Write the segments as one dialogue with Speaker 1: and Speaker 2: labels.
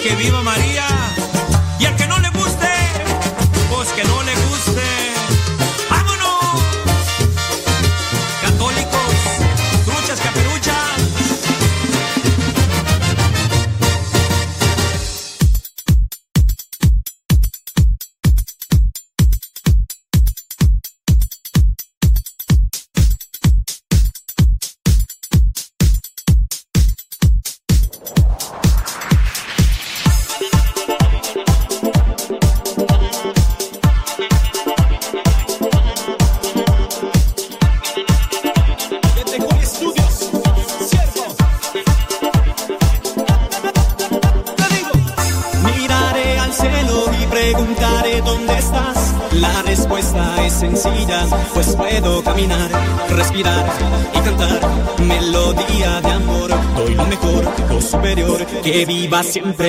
Speaker 1: que viva María.
Speaker 2: Siempre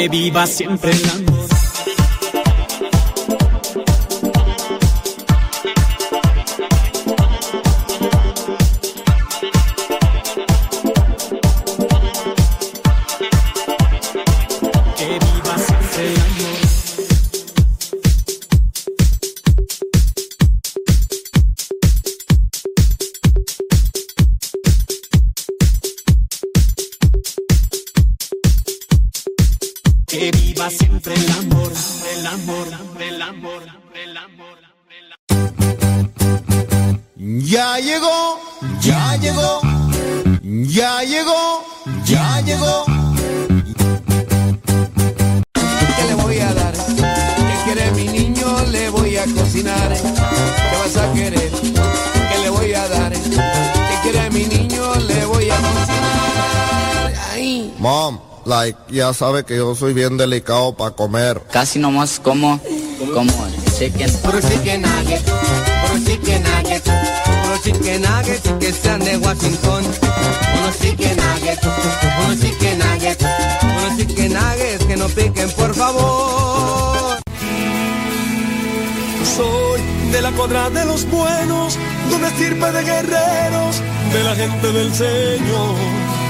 Speaker 2: Que viva siempre el amor. Siempre el amor, el amor, el amor, el amor.
Speaker 3: Ya llegó, ya llegó, ya llegó, ya llegó.
Speaker 4: ¿Qué le voy a dar? ¿Qué quiere mi niño? Le voy a cocinar. ¿Qué vas a querer? ¿Qué le voy a dar? ¿Qué quiere mi niño? Le voy a cocinar. Ay.
Speaker 3: Mom, like, ya sabe que yo soy bien delicado para comer.
Speaker 5: Casi nomás como, como chicken.
Speaker 4: Puro chicken nugget, puro chicken nugget, puro chicken nugget que sean de Washington. Unos chicken nuggets, unos chicken nuggets, unos chicken nuggets piquen, por favor.
Speaker 6: Soy de la cuadra de los buenos, donde estirpe de guerreros, de la gente del Señor.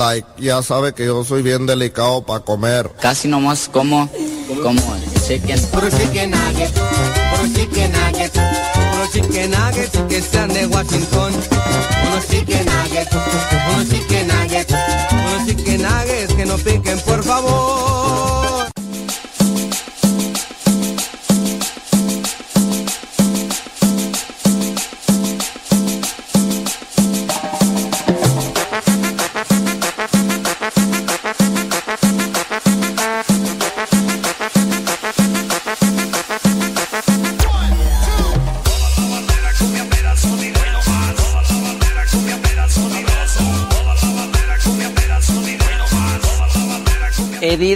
Speaker 3: Like, ya sabe que yo soy bien delicado para comer.
Speaker 5: Casi nomás como, como chicken.
Speaker 4: Puro chicken nugget, puro chicken nugget, puro chicken nuggets que sean de Washington. Unos chicken nuggets, unos chicken nuggets, unos chicken nuggets que no piquen, por favor.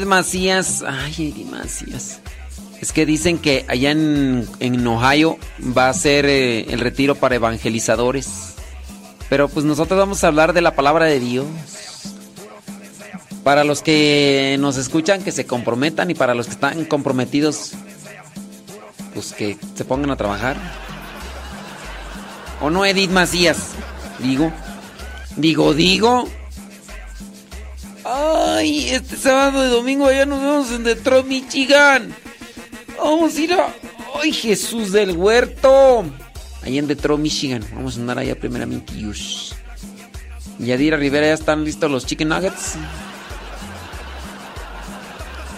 Speaker 7: Edith Macías. Ay, Edith Macías. Es que dicen que allá en, en Ohio va a ser eh, el retiro para evangelizadores. Pero pues nosotros vamos a hablar de la palabra de Dios. Para los que nos escuchan, que se comprometan y para los que están comprometidos, pues que se pongan a trabajar. ¿O no, Edith Macías? Digo. Digo, digo. Ay, este sábado y domingo allá nos vemos en Detroit, Michigan. Vamos a ir a... Ay, Jesús del Huerto. Allá en Detroit, Michigan. Vamos a andar allá primeramente. Yush. Yadira Rivera, ¿ya están listos los chicken nuggets?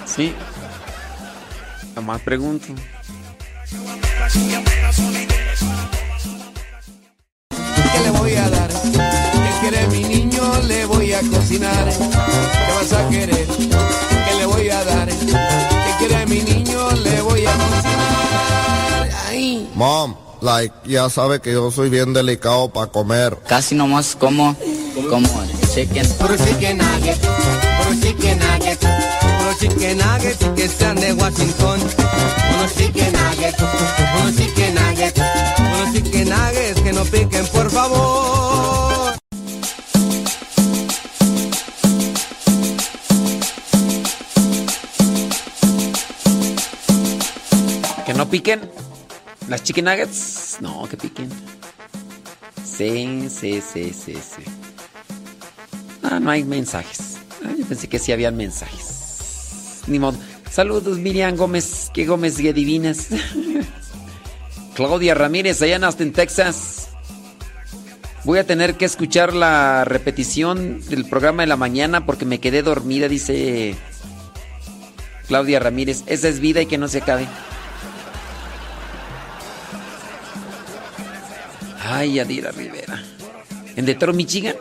Speaker 7: Sí. Nomás pregunto.
Speaker 4: A cocinar. ¿Qué vas a querer? ¿Qué le voy a dar? ¿Qué quiere mi niño? Le voy a cocinar. Ay.
Speaker 3: Mom, like, ya sabe que yo soy bien delicado para comer.
Speaker 5: Casi nomás como, como chicken.
Speaker 4: Puro chicken nugget, puro chicken nugget, puro chicken nuggets que sean de Washington. Unos chicken nuggets, unos chicken nuggets, unos chicken nuggets que no piquen, por favor.
Speaker 7: No piquen? ¿Las chicken nuggets? No, que piquen. Sí, sí, sí, sí, sí. Ah, no hay mensajes. Ah, yo pensé que sí habían mensajes. Ni modo. Saludos, Miriam Gómez. ¿Qué Gómez y adivinas? Claudia Ramírez, allá en Austin, Texas. Voy a tener que escuchar la repetición del programa de la mañana porque me quedé dormida, dice Claudia Ramírez. Esa es vida y que no se acabe. Ay, Adira Rivera. ¿En Detroit, Michigan?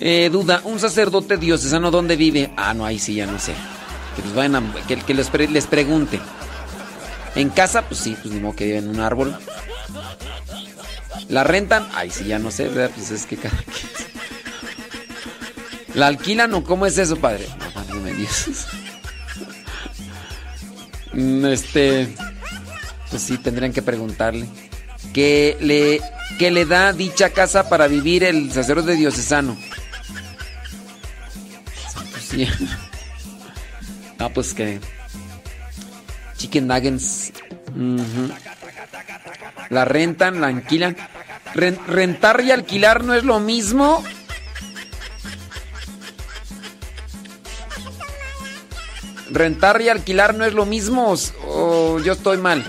Speaker 7: Eh, duda, un sacerdote diocesano, ¿dónde vive? Ah, no, ahí sí, ya no sé. Que, los vayan a- que, que les, les pregunte. En casa, pues sí, pues ni modo que vive en un árbol. ¿La rentan? Ay, sí, ya no sé, ¿verdad? Pues es que cada ¿La alquilan o cómo es eso, padre? No, válgame Dios. Mm, Este. Pues sí, tendrían que preguntarle. ¿Qué le, qué le da dicha casa para vivir el sacerdote diocesano? Ah, pues que. Chicken nuggets. La rentan, la alquilan. Ren- rentar y alquilar no es lo mismo. Rentar y alquilar no es lo mismo o yo estoy mal.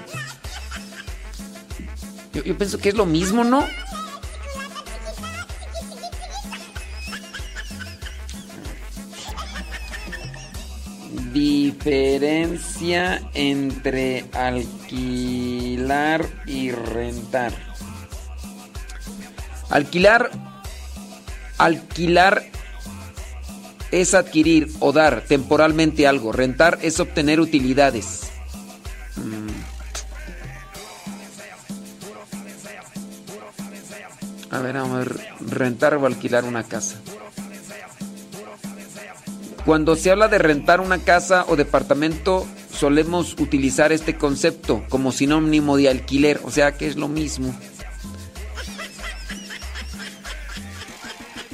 Speaker 7: Yo, pienso que es lo mismo, ¿no? Diferencia entre alquilar y rentar. Alquilar. Alquilar es adquirir o dar temporalmente algo. Rentar es obtener utilidades. A ver, vamos a ver. Rentar o alquilar una casa. Cuando se habla de rentar una casa o departamento, solemos utilizar este concepto como sinónimo de alquiler, o sea que es lo mismo.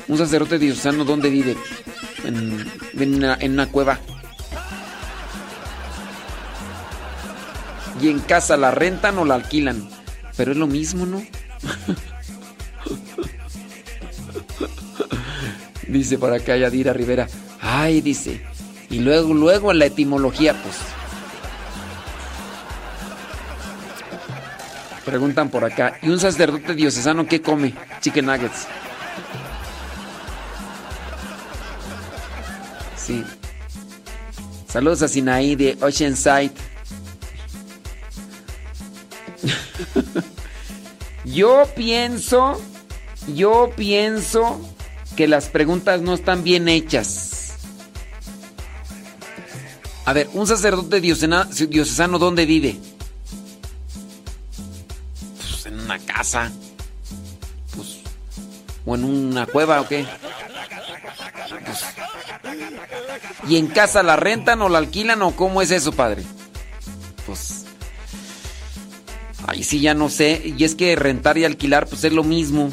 Speaker 7: Un sacerdote diocesano, ¿dónde vive? En, en una, en una cueva. Y en casa la rentan o la alquilan. Pero es lo mismo, ¿no? Dice por acá Yadira Rivera. Ay, dice. Y luego, luego en la etimología, pues. Preguntan por acá. ¿Y un sacerdote diocesano qué come? Chicken nuggets. Sí. Saludos a Sinaí de Oceanside. yo pienso, yo pienso que las preguntas no están bien hechas. A ver, un sacerdote diocesano, ¿dónde vive? Pues en una casa. Pues, o en una cueva o qué. Pues, ¿Y en casa la rentan o la alquilan o cómo es eso, padre? Pues. Ahí sí ya no sé. Y es que rentar y alquilar, pues es lo mismo.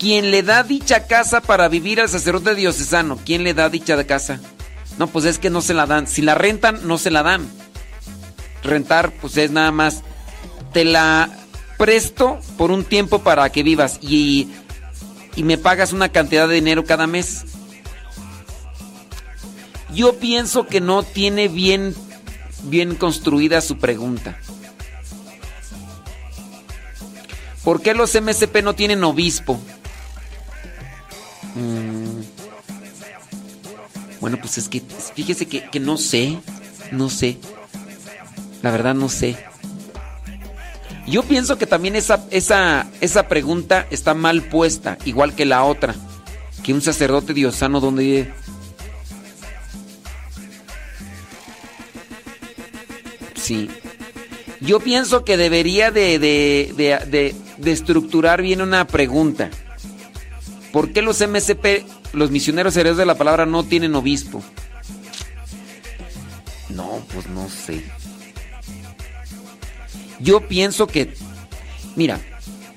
Speaker 7: ¿Quién le da dicha casa para vivir al sacerdote diocesano? ¿Quién le da dicha casa? No, pues es que no se la dan. Si la rentan, no se la dan. Rentar, pues es nada más. Te la presto por un tiempo para que vivas y, y me pagas una cantidad de dinero cada mes. Yo pienso que no tiene bien, bien construida su pregunta. ¿Por qué los MSP no tienen obispo? Mm. Bueno, pues es que fíjese que, que no sé, no sé. La verdad no sé. Yo pienso que también esa, esa, esa pregunta está mal puesta, igual que la otra. Que un sacerdote diosano donde vive. Sí. Yo pienso que debería de, de, de, de, estructurar bien una pregunta. ¿Por qué los MSP, los misioneros herederos de la palabra, no tienen obispo? No, pues no sé. Yo pienso que, mira,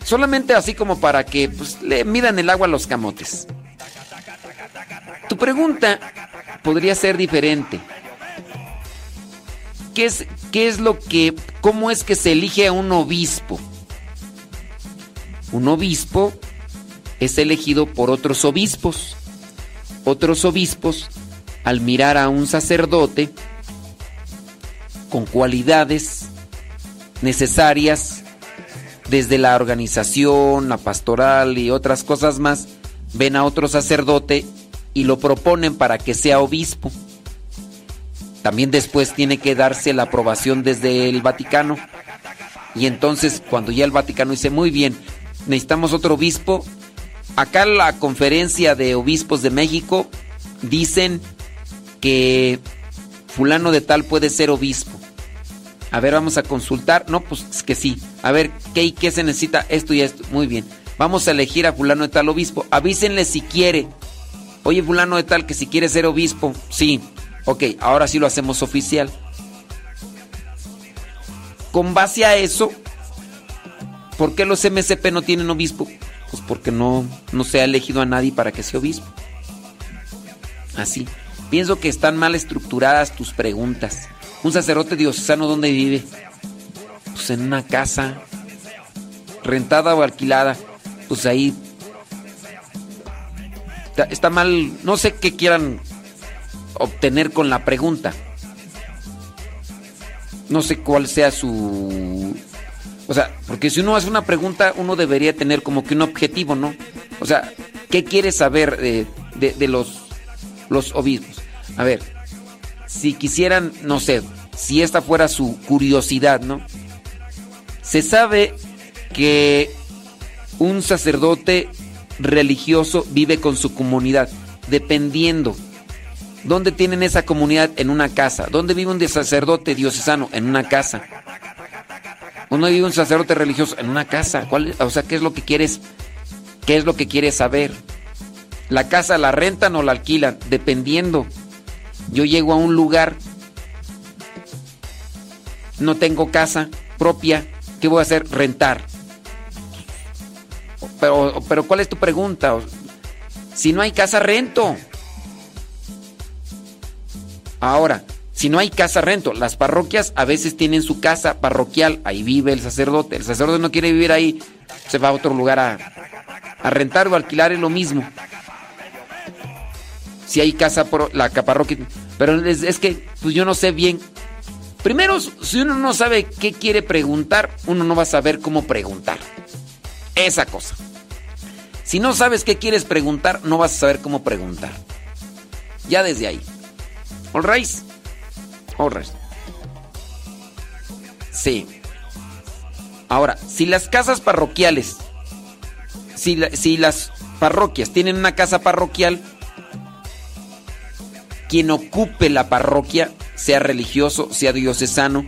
Speaker 7: solamente así como para que pues, le midan el agua a los camotes. Tu pregunta podría ser diferente. ¿Qué es, ¿Qué es lo que, cómo es que se elige a un obispo? Un obispo es elegido por otros obispos. Otros obispos, al mirar a un sacerdote con cualidades necesarias desde la organización, la pastoral y otras cosas más, ven a otro sacerdote y lo proponen para que sea obispo. También después tiene que darse la aprobación desde el Vaticano. Y entonces cuando ya el Vaticano dice, muy bien, necesitamos otro obispo, acá la conferencia de obispos de México dicen que fulano de tal puede ser obispo. A ver, vamos a consultar. No, pues es que sí. A ver, ¿qué y qué se necesita? Esto y esto. Muy bien. Vamos a elegir a fulano de tal obispo. Avísenle si quiere. Oye, fulano de tal, que si quiere ser obispo. Sí. Ok, ahora sí lo hacemos oficial. Con base a eso, ¿por qué los MSP no tienen obispo? Pues porque no, no se ha elegido a nadie para que sea obispo. Así. Pienso que están mal estructuradas tus preguntas. Un sacerdote diocesano, ¿dónde vive? Pues en una casa. rentada o alquilada, pues ahí está, está mal, no sé qué quieran obtener con la pregunta. No sé cuál sea su... O sea, porque si uno hace una pregunta, uno debería tener como que un objetivo, ¿no? O sea, ¿qué quiere saber de, los, los obispos? A ver, si quisieran, no sé, si esta fuera su curiosidad, ¿no? Se sabe que un sacerdote religioso vive con su comunidad, dependiendo. ¿Dónde tienen esa comunidad? En una casa. ¿Dónde vive un sacerdote diocesano? En una casa. ¿Dónde vive un sacerdote religioso? En una casa. ¿Cuál, o sea, ¿qué es lo que quieres? ¿Qué es lo que quieres saber? ¿La casa la rentan o la alquilan? Dependiendo. Yo llego a un lugar, no tengo casa propia, ¿qué voy a hacer? Rentar. Pero, pero ¿cuál es tu pregunta? Si no hay casa, rento. Ahora, si no hay casa, rento. Las parroquias a veces tienen su casa parroquial, ahí vive el sacerdote. El sacerdote no quiere vivir ahí, se va a otro lugar a, rentar o alquilar, es lo mismo. Si hay casa por la parroquia. Pero es, que pues yo no sé bien. Primero, si uno no sabe qué quiere preguntar, uno no va a saber cómo preguntar. Esa cosa. Si no sabes qué quieres preguntar, no vas a saber cómo preguntar. Ya desde ahí. All. Right. Sí. Ahora, si las casas parroquiales, si, si las parroquias tienen una casa parroquial, quien ocupe la parroquia, sea religioso, sea diocesano,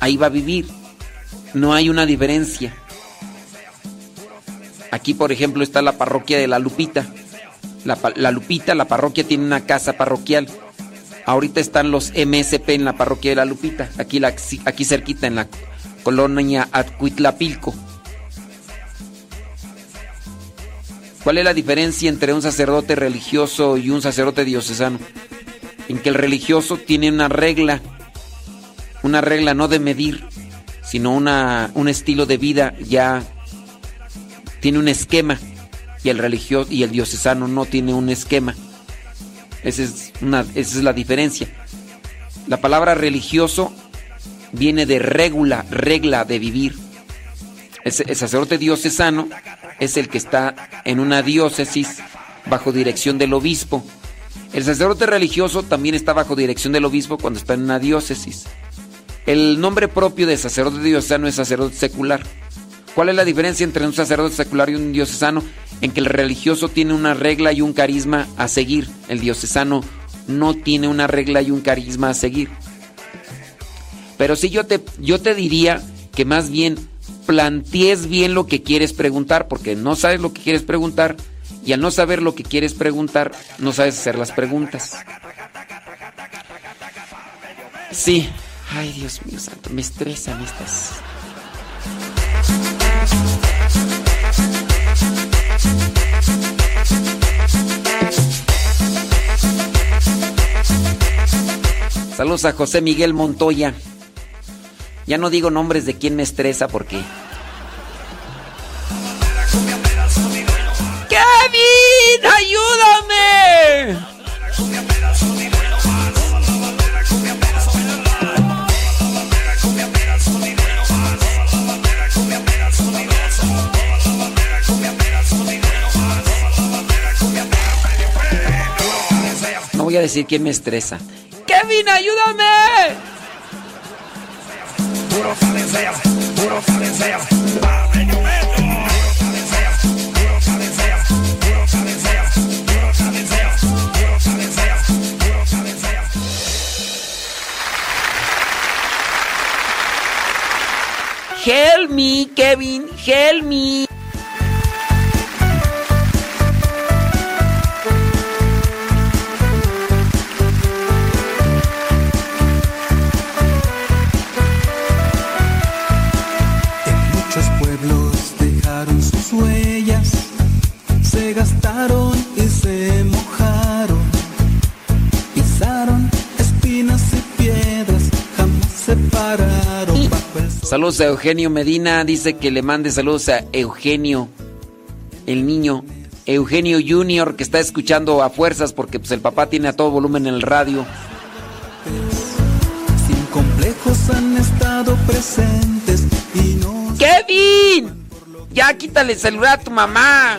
Speaker 7: ahí va a vivir. No hay una diferencia. Aquí, por ejemplo, está la parroquia de la Lupita. La, la Lupita, la parroquia tiene una casa parroquial. Ahorita están los MSP en la parroquia de la Lupita, aquí, la, aquí cerquita en la colonia Atcuitlapilco. ¿Cuál es la diferencia entre un sacerdote religioso y un sacerdote diocesano? En que el religioso tiene una regla, una regla no de medir, sino una, un estilo de vida ya tiene un esquema y el religioso y el diocesano no tiene un esquema. Esa es, esa es la diferencia. La palabra religioso viene de regula, regla de vivir. El, el sacerdote diocesano es el que está en una diócesis bajo dirección del obispo. El sacerdote religioso también está bajo dirección del obispo cuando está en una diócesis. El nombre propio de sacerdote diocesano es sacerdote secular. ¿Cuál es la diferencia entre un sacerdote secular y un diocesano? En que el religioso tiene una regla y un carisma a seguir. El diocesano no tiene una regla y un carisma a seguir. Pero sí yo te, yo te diría que más bien plantees bien lo que quieres preguntar, porque no sabes lo que quieres preguntar y al no saber lo que quieres preguntar, no sabes hacer las preguntas. Sí. Ay, Dios mío santo, me estresan estas. Saludos a José Miguel Montoya. Ya no digo nombres de quién me estresa porque. ¡Kevin! ¡Ayúdame! Voy a decir quién me estresa. ¡Kevin, ayúdame!
Speaker 8: Puro cabecea, puro cabecea.
Speaker 7: Help me, Kevin, help me. Saludos a Eugenio Medina. Dice que le mande saludos a Eugenio, el niño. Eugenio Junior, que está escuchando a fuerzas porque pues, el papá tiene a todo volumen en el radio.
Speaker 9: Sin complejos han estado presentes y no
Speaker 7: ¡Kevin! Ya quítale el celular a tu mamá.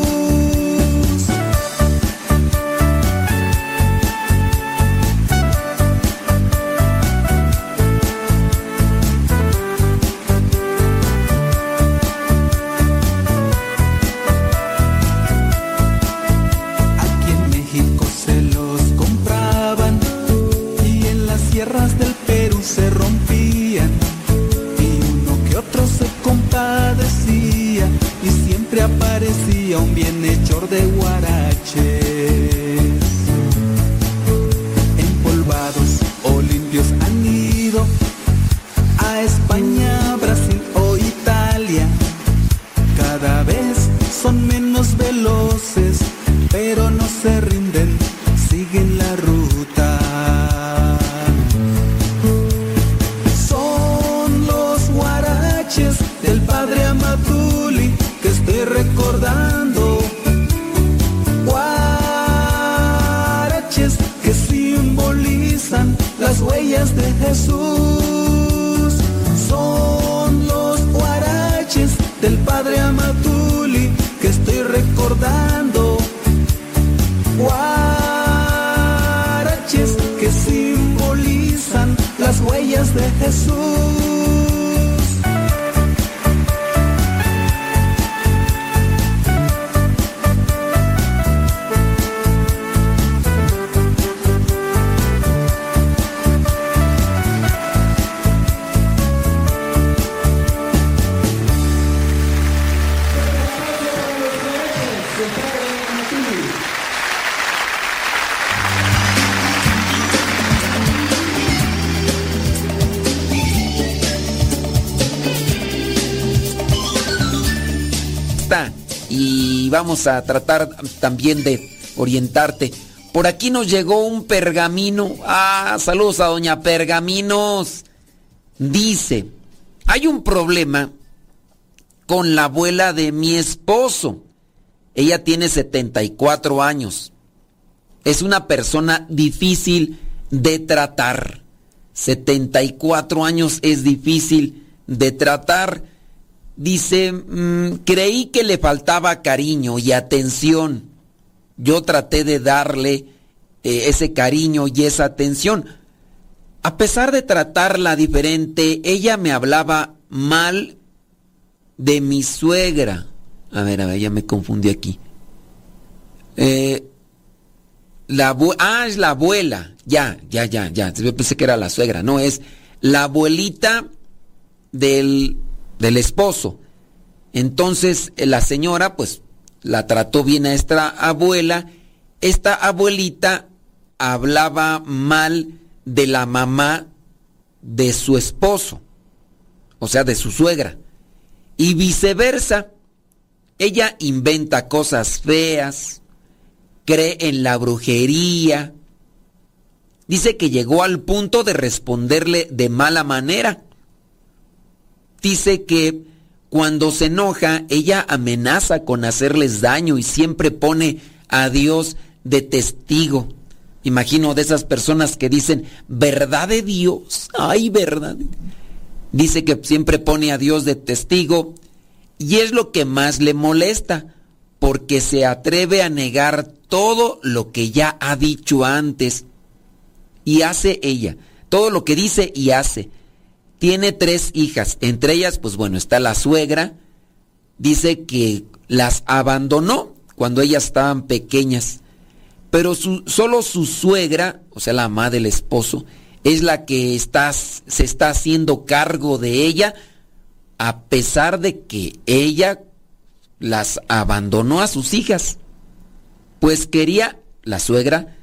Speaker 7: Vamos a tratar también de orientarte. Por aquí nos llegó un pergamino. Ah, saludos a doña Pergaminos. Dice, hay un problema con la abuela de mi esposo. Ella tiene 74 años. Es una persona difícil de tratar. 74 años es difícil de tratar. Dice, "Mm, creí que le faltaba cariño y atención. Yo traté de darle eh, ese cariño y esa atención. A pesar de tratarla diferente, ella me hablaba mal de mi suegra. A ver, a ver, ya me confundí aquí. Eh, la ah, es la abuela. Ya, ya, ya, ya. Yo pensé que era la suegra. No, es la abuelita del, del esposo. Entonces, eh, la señora, pues, la trató bien a esta abuela. Esta abuelita hablaba mal de la mamá de su esposo. O sea, de su suegra. Y viceversa. Ella inventa cosas feas, cree en la brujería. Dice que llegó al punto de responderle de mala manera. Dice que cuando se enoja, ella amenaza con hacerles daño y siempre pone a Dios de testigo. Imagino de esas personas que dicen, verdad de Dios, ay, verdad. Dice que siempre pone a Dios de testigo y es lo que más le molesta, porque se atreve a negar todo lo que ya ha dicho antes. Y hace ella, todo lo que dice y hace. Tiene tres hijas, entre ellas, pues bueno, está la suegra. Dice que las abandonó cuando ellas estaban pequeñas. Pero solo su suegra, o sea, la mamá del esposo, es la que está, se está haciendo cargo de ella, a pesar de que ella las abandonó a sus hijas, pues quería la suegra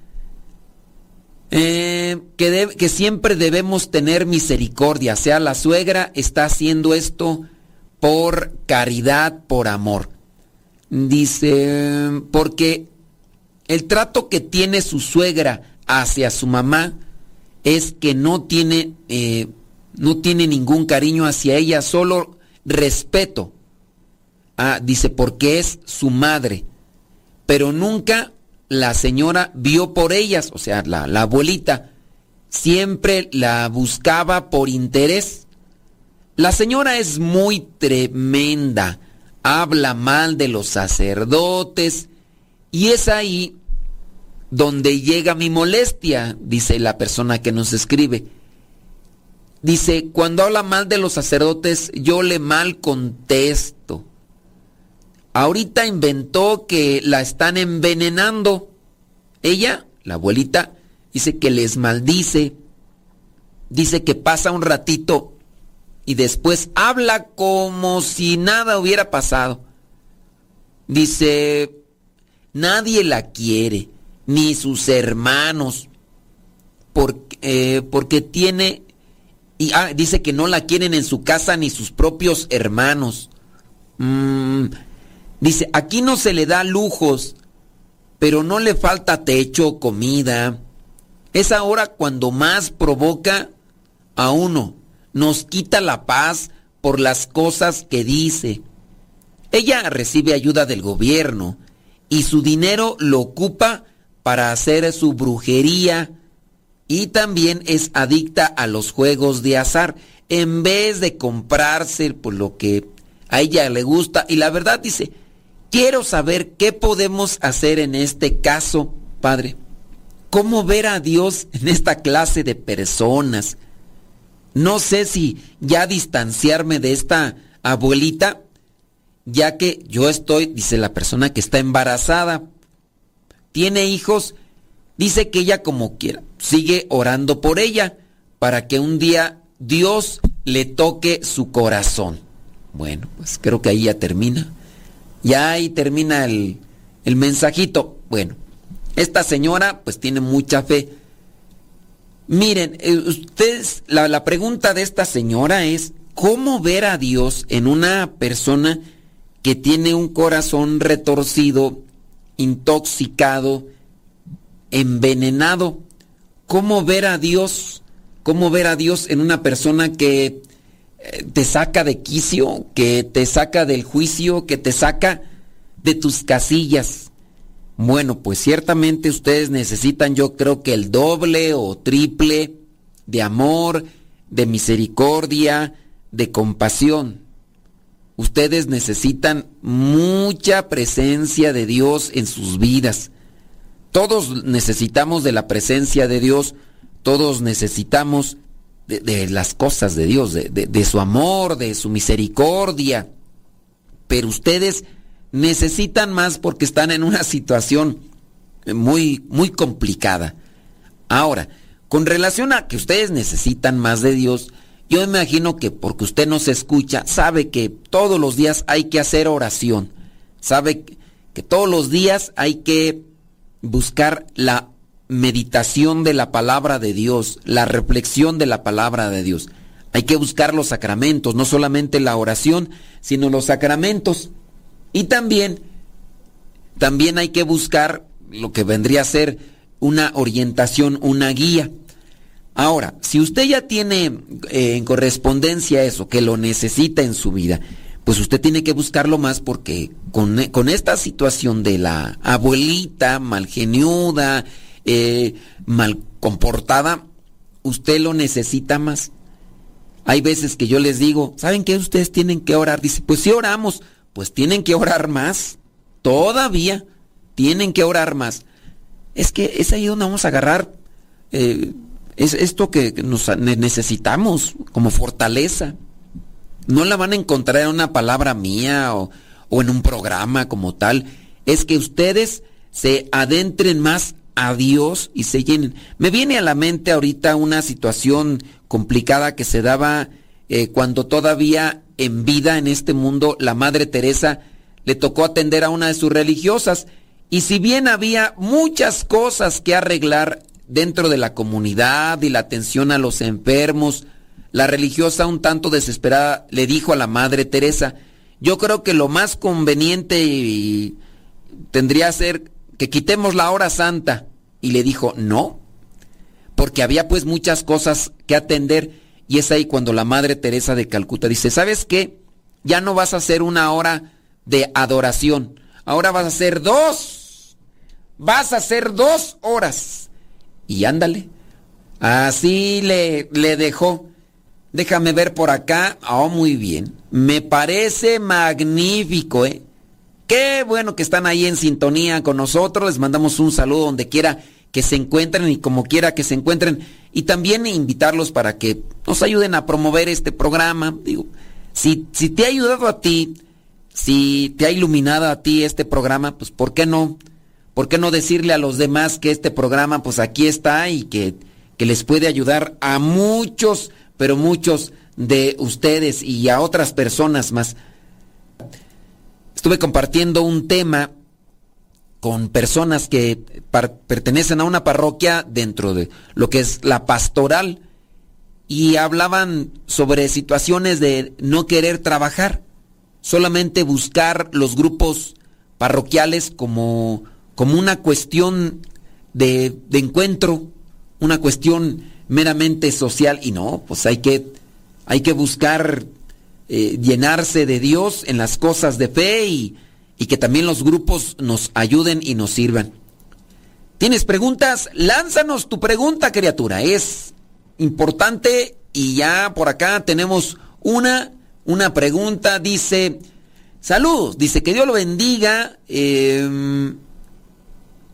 Speaker 7: eh, que, siempre debemos tener misericordia, sea, la suegra está haciendo esto por caridad, por amor. Dice, porque el trato que tiene su suegra hacia su mamá es que no tiene, eh, no tiene ningún cariño hacia ella, solo respeto. Ah, dice, porque es su madre. Pero nunca la señora vio por ellas, o sea, la, abuelita, siempre la buscaba por interés. La señora es muy tremenda, habla mal de los sacerdotes y es ahí donde llega mi molestia, dice la persona que nos escribe. Dice, cuando habla mal de los sacerdotes, yo le mal contesto. Ahorita inventó que la están envenenando. Ella, la abuelita, dice que les maldice. Dice que pasa un ratito y después habla como si nada hubiera pasado. Dice, nadie la quiere, ni sus hermanos, porque, eh, porque tiene... Y ah, dice que no la quieren en su casa ni sus propios hermanos. Mm, Dice, aquí no se le da lujos, pero no le falta techo, comida. Es ahora cuando más provoca a uno. Nos quita la paz por las cosas que dice. Ella recibe ayuda del gobierno y su dinero lo ocupa para hacer su brujería y también es adicta a los juegos de azar en vez de comprarse por lo que a ella le gusta. Y la verdad dice, Quiero saber qué podemos hacer en este caso, Padre. ¿Cómo ver a Dios en esta clase de personas? No sé si ya distanciarme de esta abuelita, ya que yo estoy, dice la persona que está embarazada, tiene hijos, dice que ella como quiera, sigue orando por ella para que un día Dios le toque su corazón. Bueno, pues creo que ahí ya termina. Ya ahí termina el, mensajito. Bueno, esta señora pues tiene mucha fe. Miren, eh, ustedes, la, la, pregunta de esta señora es, ¿cómo ver a Dios en una persona que tiene un corazón retorcido, intoxicado, envenenado? ¿Cómo ver a Dios? ¿Cómo ver a Dios en una persona que te saca de quicio, que te saca del juicio, que te saca de tus casillas. Bueno, pues ciertamente ustedes necesitan yo creo que el doble o triple de amor, de misericordia, de compasión. Ustedes necesitan mucha presencia de Dios en sus vidas. Todos necesitamos de la presencia de Dios, todos necesitamos de, las cosas de Dios, de, su amor, de su misericordia. Pero ustedes necesitan más porque están en una situación muy, muy complicada. Ahora, con relación a que ustedes necesitan más de Dios, yo imagino que porque usted no se escucha, sabe que todos los días hay que hacer oración, sabe que todos los días hay que buscar la meditación de la palabra de Dios, la reflexión de la palabra de Dios. Hay que buscar los sacramentos, no solamente la oración, sino los sacramentos. Y también, también hay que buscar lo que vendría a ser una orientación, una guía. Ahora, si usted ya tiene eh, en correspondencia eso, que lo necesita en su vida, pues usted tiene que buscarlo más porque con, con esta situación de la abuelita malgeniuda, eh, mal comportada, usted lo necesita más. Hay veces que yo les digo, ¿saben qué? Ustedes tienen que orar. Dice, pues si oramos, pues tienen que orar más. Todavía tienen que orar más. Es que es ahí donde vamos a agarrar eh, es esto que nos necesitamos como fortaleza. No la van a encontrar en una palabra mía o, o en un programa como tal. Es que ustedes se adentren más a Dios y se llenen. Me viene a la mente ahorita una situación complicada que se daba eh, cuando todavía en vida en este mundo la Madre Teresa le tocó atender a una de sus religiosas y si bien había muchas cosas que arreglar dentro de la comunidad y la atención a los enfermos, la religiosa un tanto desesperada le dijo a la Madre Teresa, yo creo que lo más conveniente y tendría ser que quitemos la hora santa. Y le dijo, no, porque había pues muchas cosas que atender. Y es ahí cuando la Madre Teresa de Calcuta dice, ¿sabes qué? Ya no vas a hacer una hora de adoración, ahora vas a hacer dos. Vas a hacer dos horas. Y ándale. Así le, le dejó. Déjame ver por acá. Oh, muy bien. Me parece magnífico, ¿eh? Qué bueno que están ahí en sintonía con nosotros. Les mandamos un saludo donde quiera que se encuentren y como quiera que se encuentren. Y también invitarlos para que nos ayuden a promover este programa. Digo, si, si te ha ayudado a ti, si te ha iluminado a ti este programa, pues ¿por qué no? ¿Por qué no decirle a los demás que este programa pues aquí está y que, que les puede ayudar a muchos, pero muchos de ustedes y a otras personas más? Estuve compartiendo un tema con personas que pertenecen a una parroquia dentro de lo que es la pastoral y hablaban sobre situaciones de no querer trabajar, solamente buscar los grupos parroquiales como, como una cuestión de, de encuentro, una cuestión meramente social y no, pues hay que, hay que buscar eh, llenarse de Dios en las cosas de fe y, y que también los grupos nos ayuden y nos sirvan. ¿Tienes preguntas? Lánzanos tu pregunta, criatura. Es importante y ya por acá tenemos una, una pregunta. Dice, saludos, dice que Dios lo bendiga. Em,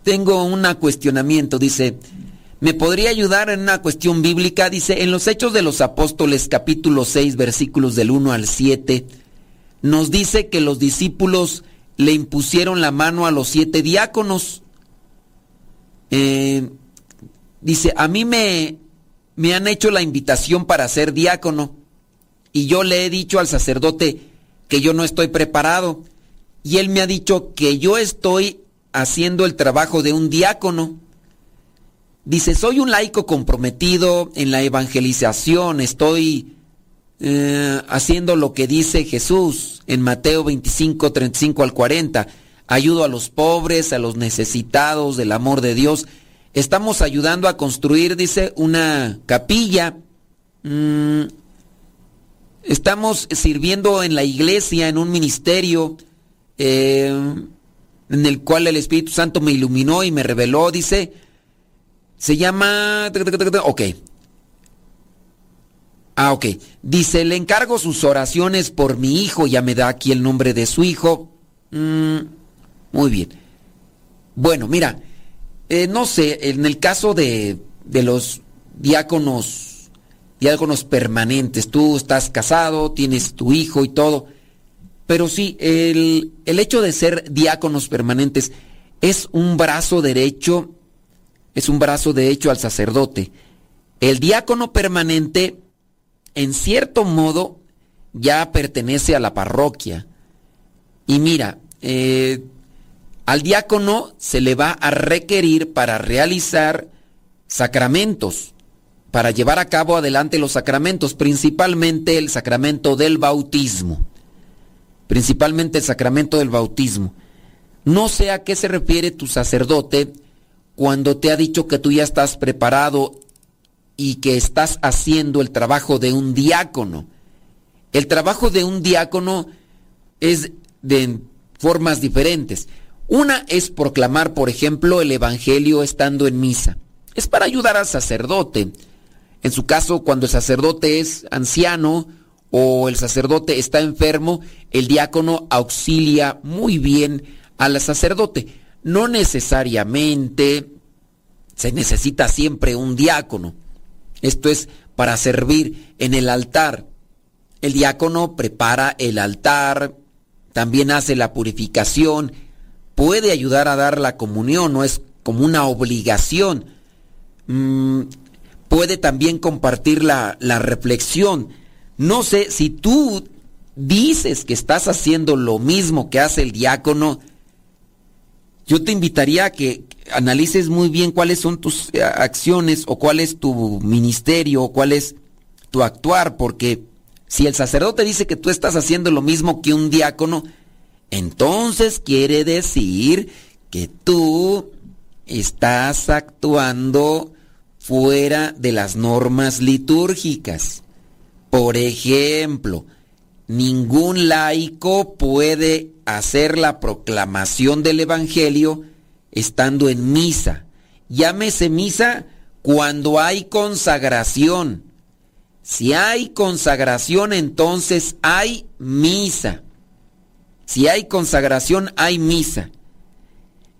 Speaker 7: tengo un cuestionamiento, dice, ¿Me podría ayudar en una cuestión bíblica? Dice, en los Hechos de los Apóstoles capítulo 6 versículos del 1 al 7, nos dice que los discípulos le impusieron la mano a los siete diáconos. Eh, dice, a mí me, me han hecho la invitación para ser diácono y yo le he dicho al sacerdote que yo no estoy preparado y él me ha dicho que yo estoy haciendo el trabajo de un diácono. Dice, soy un laico comprometido en la evangelización, estoy eh, haciendo lo que dice Jesús en Mateo 25, 35 al 40. Ayudo a los pobres, a los necesitados del amor de Dios. Estamos ayudando a construir, dice, una capilla. Mm, estamos sirviendo en la iglesia, en un ministerio eh, en el cual el Espíritu Santo me iluminó y me reveló, dice, se llama... Ok. Ah, ok. Dice, le encargo sus oraciones por mi hijo. Ya me da aquí el nombre de su hijo. Mm, muy bien. Bueno, mira, eh, no sé, en el caso de, de los diáconos, diáconos permanentes, tú estás casado, tienes tu hijo y todo, pero sí, el, el hecho de ser diáconos permanentes es un brazo derecho es un brazo de hecho al sacerdote. El diácono permanente, en cierto modo, ya pertenece a la parroquia. Y mira, eh, al diácono se le va a requerir para realizar sacramentos, para llevar a cabo adelante los sacramentos, principalmente el sacramento del bautismo. Principalmente el sacramento del bautismo. No sé a qué se refiere tu sacerdote cuando te ha dicho que tú ya estás preparado y que estás haciendo el trabajo de un diácono. El trabajo de un diácono es de formas diferentes. Una es proclamar, por ejemplo, el Evangelio estando en misa. Es para ayudar al sacerdote. En su caso, cuando el sacerdote es anciano o el sacerdote está enfermo, el diácono auxilia muy bien al sacerdote no necesariamente se necesita siempre un diácono. Esto es para servir en el altar. El diácono prepara el altar, también hace la purificación, puede ayudar a dar la comunión, no es como una obligación. Mm, puede también compartir la, la reflexión. No sé si tú dices que estás haciendo lo mismo que hace el diácono, yo te invitaría a que analices muy bien cuáles son tus eh, acciones o cuál es tu ministerio o cuál es tu actuar, porque si el sacerdote dice que tú estás haciendo lo mismo que un diácono, entonces quiere decir que tú estás actuando fuera de las normas litúrgicas. Por ejemplo, ningún laico puede hacer la proclamación del Evangelio estando en misa. Llámese misa cuando hay consagración. Si hay consagración, entonces hay misa. Si hay consagración, hay misa.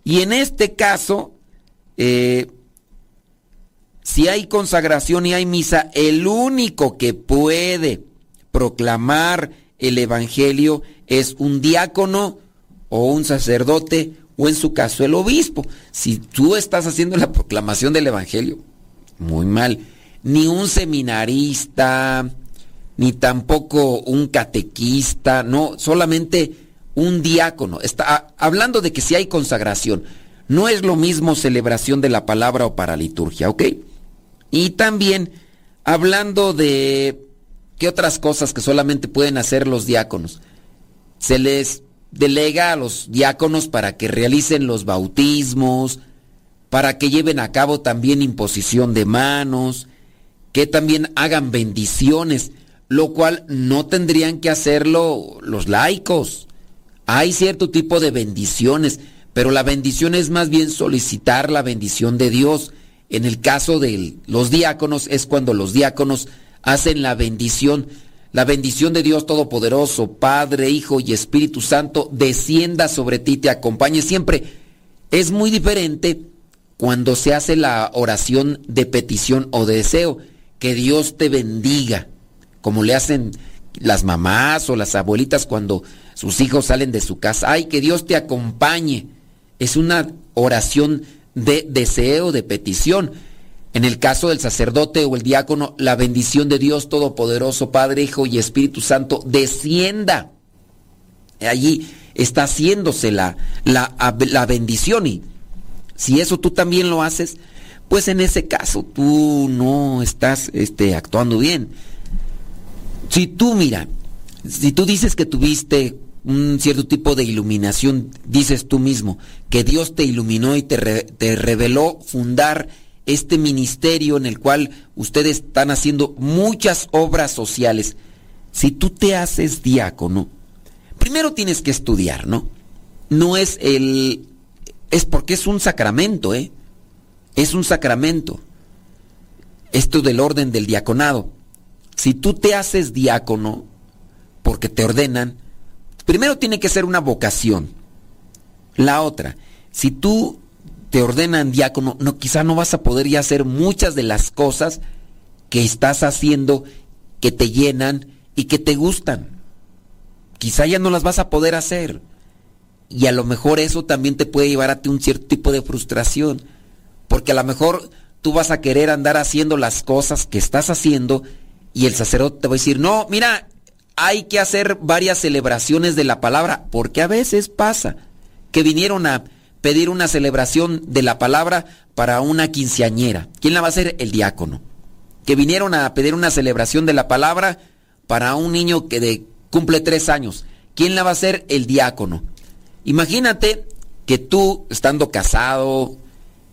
Speaker 7: Y en este caso, eh, si hay consagración y hay misa, el único que puede proclamar el Evangelio es un diácono o un sacerdote o en su caso el obispo. Si tú estás haciendo la proclamación del Evangelio, muy mal. Ni un seminarista, ni tampoco un catequista, no, solamente un diácono. Está hablando de que si hay consagración, no es lo mismo celebración de la palabra o para liturgia, ¿ok? Y también hablando de qué otras cosas que solamente pueden hacer los diáconos. Se les delega a los diáconos para que realicen los bautismos, para que lleven a cabo también imposición de manos, que también hagan bendiciones, lo cual no tendrían que hacerlo los laicos. Hay cierto tipo de bendiciones, pero la bendición es más bien solicitar la bendición de Dios. En el caso de los diáconos es cuando los diáconos hacen la bendición la bendición de Dios Todopoderoso, Padre, Hijo y Espíritu Santo, descienda sobre ti, te acompañe siempre. Es muy diferente cuando se hace la oración de petición o de deseo, que Dios te bendiga, como le hacen las mamás o las abuelitas cuando sus hijos salen de su casa. Ay, que Dios te acompañe. Es una oración de deseo, de petición. En el caso del sacerdote o el diácono, la bendición de Dios Todopoderoso, Padre, Hijo y Espíritu Santo, descienda. Allí está haciéndose la, la, bendición y si eso tú también lo haces, pues en ese caso tú no estás este, actuando bien. Si tú, mira, si tú dices que tuviste un cierto tipo de iluminación, dices tú mismo, que Dios te iluminó y te, te reveló fundar este ministerio en el cual ustedes están haciendo muchas obras sociales, si tú te haces diácono, primero tienes que estudiar, ¿no? No es el... es porque es un sacramento, ¿eh? Es un sacramento. Esto del orden del diaconado. Si tú te haces diácono, porque te ordenan, primero tiene que ser una vocación. La otra, si tú te ordenan diácono, no, quizá no vas a poder ya hacer muchas de las cosas que estás haciendo que te llenan y que te gustan. Quizá ya no las vas a poder hacer. Y a lo mejor eso también te puede llevar a ti un cierto tipo de frustración. Porque a lo mejor tú vas a querer andar haciendo las cosas que estás haciendo y el sacerdote te va a decir, no, mira, hay que hacer varias celebraciones de la palabra, porque a veces pasa que vinieron a pedir una celebración de la palabra para una quinceañera. ¿Quién la va a hacer? El diácono. Que vinieron a pedir una celebración de la palabra para un niño que de, cumple tres años. ¿Quién la va a hacer? El diácono. Imagínate que tú, estando casado,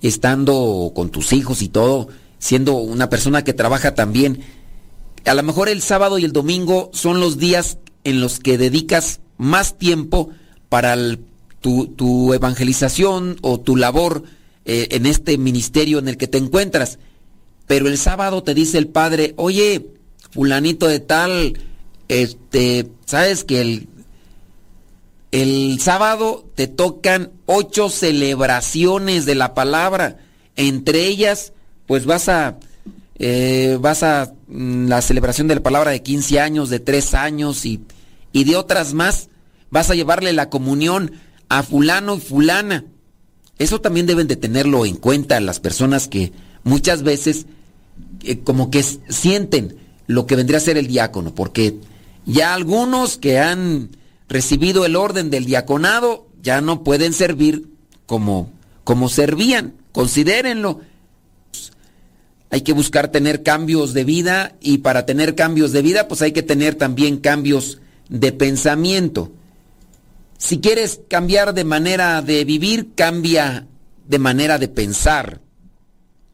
Speaker 7: estando con tus hijos y todo, siendo una persona que trabaja también, a lo mejor el sábado y el domingo son los días en los que dedicas más tiempo para el tu, evangelización o tu labor eh, en este ministerio en el que te encuentras. Pero el sábado te dice el padre, oye, fulanito de tal, este, sabes que el, el sábado te tocan ocho celebraciones de la palabra. Entre ellas, pues vas a, eh, vas a mm, la celebración de la palabra de 15 años, de 3 años y, y de otras más. Vas a llevarle la comunión a fulano y fulana. Eso también deben de tenerlo en cuenta las personas que muchas veces eh, como que sienten lo que vendría a ser el diácono, porque ya algunos que han recibido el orden del diaconado ya no pueden servir como, como servían, considérenlo. Hay que buscar tener cambios de vida y para tener cambios de vida pues hay que tener también cambios de pensamiento. Si quieres cambiar de manera de vivir, cambia de manera de pensar.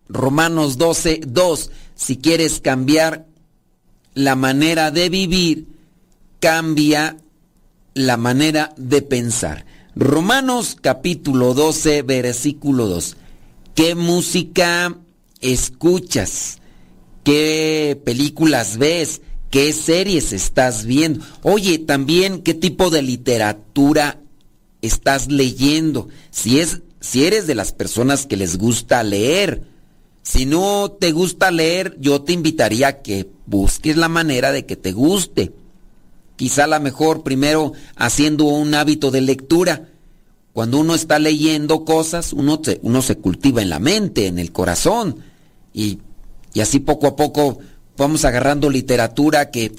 Speaker 7: Romanos 12, 2. Si quieres cambiar la manera de vivir, cambia la manera de pensar. Romanos capítulo 12, versículo 2. ¿Qué música escuchas? ¿Qué películas ves? ¿Qué series estás viendo? Oye, también qué tipo de literatura estás leyendo. Si es si eres de las personas que les gusta leer, si no te gusta leer, yo te invitaría a que busques la manera de que te guste. Quizá la mejor primero haciendo un hábito de lectura. Cuando uno está leyendo cosas, uno se, uno se cultiva en la mente, en el corazón. Y, y así poco a poco vamos agarrando literatura que,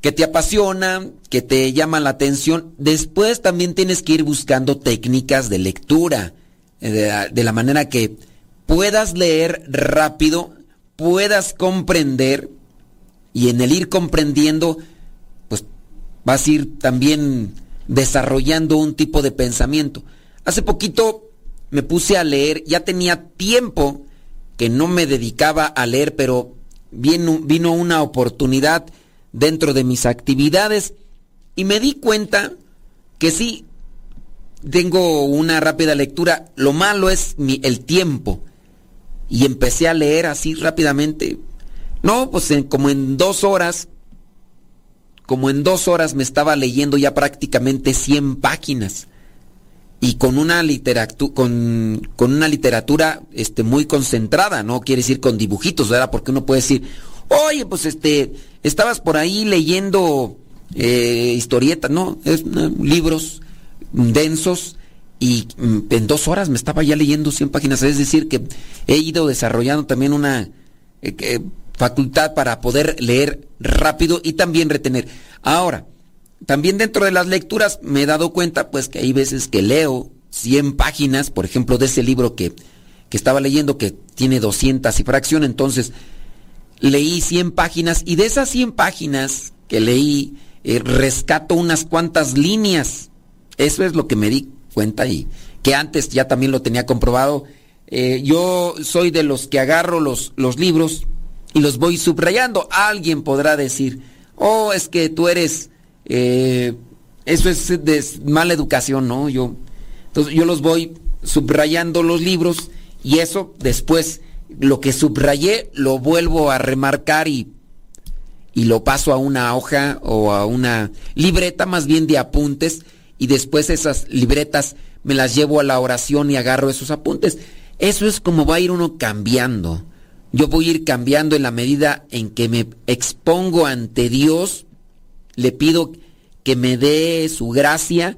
Speaker 7: que te apasiona, que te llama la atención. Después también tienes que ir buscando técnicas de lectura, eh, de la manera que puedas leer rápido, puedas comprender y en el ir comprendiendo, pues vas a ir también desarrollando un tipo de pensamiento. Hace poquito me puse a leer, ya tenía tiempo que no me dedicaba a leer, pero vino, vino una oportunidad dentro de mis actividades y me di cuenta que sí, tengo una rápida lectura, lo malo es mi, el tiempo y empecé a leer así rápidamente. No, pues como en dos horas, como en dos horas me estaba leyendo ya prácticamente 100 páginas. Y con una literatura, con, con, una literatura este, muy concentrada, no quiere decir con dibujitos, ¿verdad? Porque uno puede decir, oye, pues este, estabas por ahí leyendo eh, historietas, no, es, libros densos y mm, en dos horas me estaba ya leyendo 100 páginas. Es decir, que he ido desarrollando también una eh, facultad para poder leer rápido y también retener. Ahora, también dentro de las lecturas me he dado cuenta pues que hay veces que leo 100 páginas, por ejemplo, de ese libro que, que estaba leyendo que tiene 200 y fracción, entonces leí 100 páginas y de esas 100 páginas que leí eh, rescato unas cuantas líneas. Eso es lo que me di cuenta y que antes ya también lo tenía comprobado. Eh, yo soy de los que agarro los, los libros y los voy subrayando. Alguien podrá decir, oh, es que tú eres, eh, eso es de mala educación, ¿no? Yo, entonces yo los voy subrayando los libros y eso después lo que subrayé lo vuelvo a remarcar y, y lo paso a una hoja o a una libreta más bien de apuntes y después esas libretas me las llevo a la oración y agarro esos apuntes. Eso es como va a ir uno cambiando. Yo voy a ir cambiando en la medida en que me expongo ante Dios, le pido que me dé su gracia,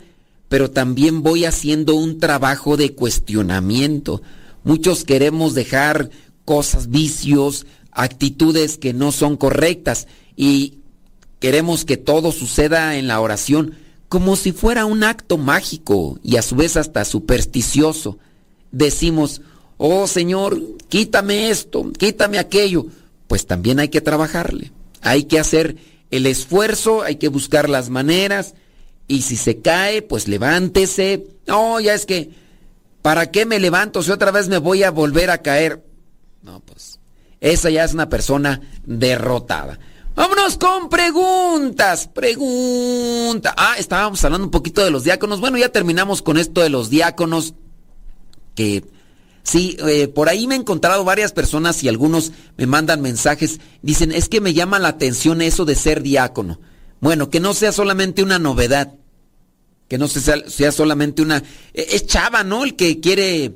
Speaker 7: pero también voy haciendo un trabajo de cuestionamiento. Muchos queremos dejar cosas, vicios, actitudes que no son correctas y queremos que todo suceda en la oración como si fuera un acto mágico y a su vez hasta supersticioso. Decimos, oh Señor, quítame esto, quítame aquello. Pues también hay que trabajarle, hay que hacer el esfuerzo, hay que buscar las maneras y si se cae, pues levántese. No, ya es que, ¿para qué me levanto si otra vez me voy a volver a caer? No, pues, esa ya es una persona derrotada. Vámonos con preguntas. Pregunta. Ah, estábamos hablando un poquito de los diáconos. Bueno, ya terminamos con esto de los diáconos. Que sí, eh, por ahí me he encontrado varias personas y algunos me mandan mensajes. Dicen, es que me llama la atención eso de ser diácono. Bueno, que no sea solamente una novedad. Que no sea, sea solamente una... E, es chava, ¿no? El que quiere...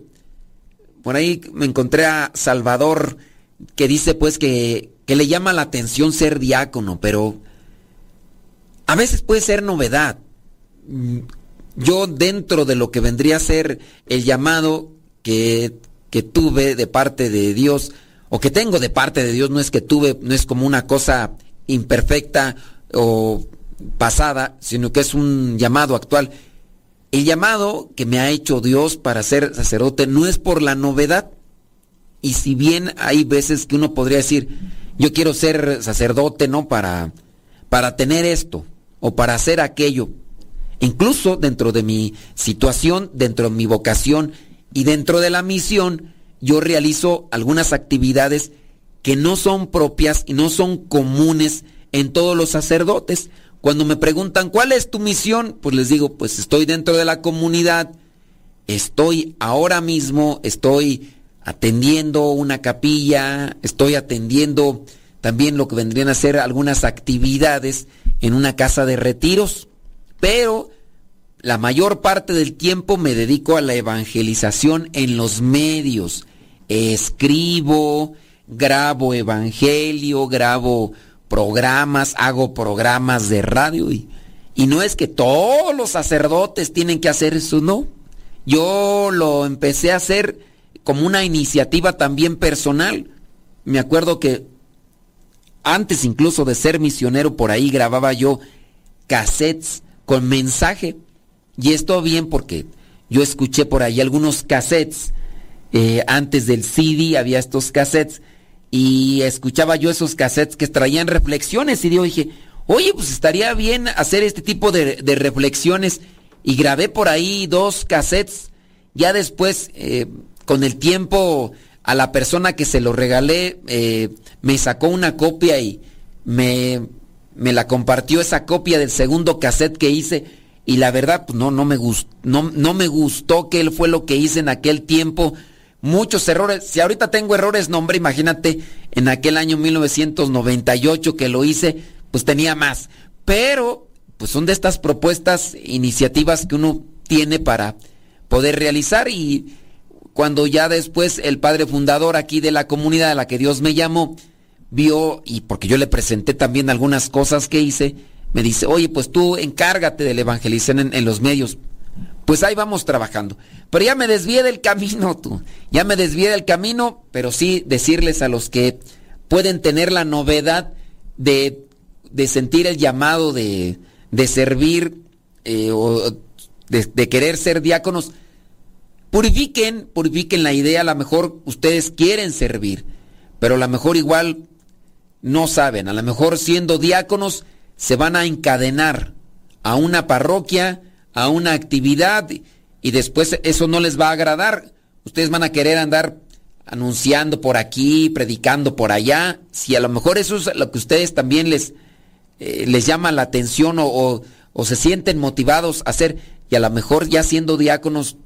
Speaker 7: Por ahí me encontré a Salvador que dice pues que que le llama la atención ser diácono, pero a veces puede ser novedad. yo dentro de lo que vendría a ser el llamado que, que tuve de parte de Dios, o que tengo de parte de Dios, no es que tuve, no es como una cosa imperfecta o pasada, sino que es un llamado actual. El llamado que me ha hecho Dios para ser sacerdote no es por la novedad. Y si bien hay veces que uno podría decir, yo quiero ser sacerdote, ¿no? Para, para tener esto o para hacer aquello. Incluso dentro de mi situación, dentro de mi vocación y dentro de la misión, yo realizo algunas actividades que no son propias y no son comunes en todos los sacerdotes. Cuando me preguntan, ¿cuál es tu misión? Pues les digo, pues estoy dentro de la comunidad, estoy ahora mismo, estoy atendiendo una capilla, estoy atendiendo también lo que vendrían a ser algunas actividades en una casa de retiros, pero la mayor parte del tiempo me dedico a la evangelización en los medios. Escribo, grabo evangelio, grabo programas, hago programas de radio y, no es que todos los sacerdotes tienen que hacer eso, no. Yo lo empecé a hacer como una iniciativa también personal. Me acuerdo que antes incluso de ser misionero por ahí grababa yo cassettes con mensaje. Y esto bien porque yo escuché por ahí algunos cassettes. Eh, antes del CD había estos cassettes y escuchaba yo esos cassettes que traían reflexiones y yo dije, oye, pues estaría bien hacer este tipo de, reflexiones y grabé por ahí dos cassettes. Ya después, eh, con el tiempo, a la persona que se lo regalé eh, me sacó una copia y me, me, la compartió esa copia del segundo cassette que hice y la verdad pues no, no, me gustó, no, no me gustó que él fue lo que hice en aquel tiempo muchos errores. Si ahorita tengo errores, no hombre, imagínate, en aquel año 1998 que lo hice, pues tenía más. Pero, pues son de estas propuestas, iniciativas que uno tiene para poder realizar y cuando ya después el padre fundador aquí de la comunidad a la que Dios me llamó, vio, y porque yo le presenté también algunas cosas que hice, me dice, oye, pues tú encárgate del evangelizar en, en los medios. Pues ahí vamos trabajando. Pero ya me desvié del camino, tú. Ya me desvié del camino, pero sí decirles a los que pueden tener la novedad de, sentir el llamado de, servir eh, o de, querer ser diáconos, purifiquen, purifiquen la idea. A lo mejor ustedes quieren servir, pero a lo mejor igual no saben. A lo mejor siendo diáconos se van a encadenar a una parroquia, a una actividad y después eso no les va a agradar. Ustedes van a querer andar anunciando por aquí, predicando por allá. Si a lo mejor eso es lo que ustedes también les, eh, les llama la atención o, o, se sienten motivados a hacer, y a lo mejor ya siendo diáconos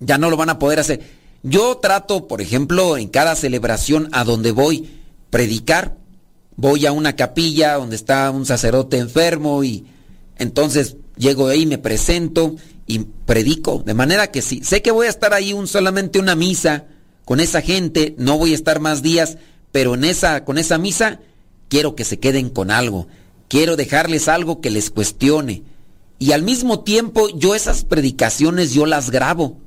Speaker 7: ya no lo van a poder hacer. Yo trato, por ejemplo, en cada celebración a donde voy, predicar. Voy a una capilla donde está un sacerdote enfermo y entonces llego ahí, me presento y predico. De manera que si sé que voy a estar ahí un, solamente una misa con esa gente, no voy a estar más días, pero en esa, con esa misa quiero que se queden con algo. Quiero dejarles algo que les cuestione. Y al mismo tiempo yo esas predicaciones yo las grabo.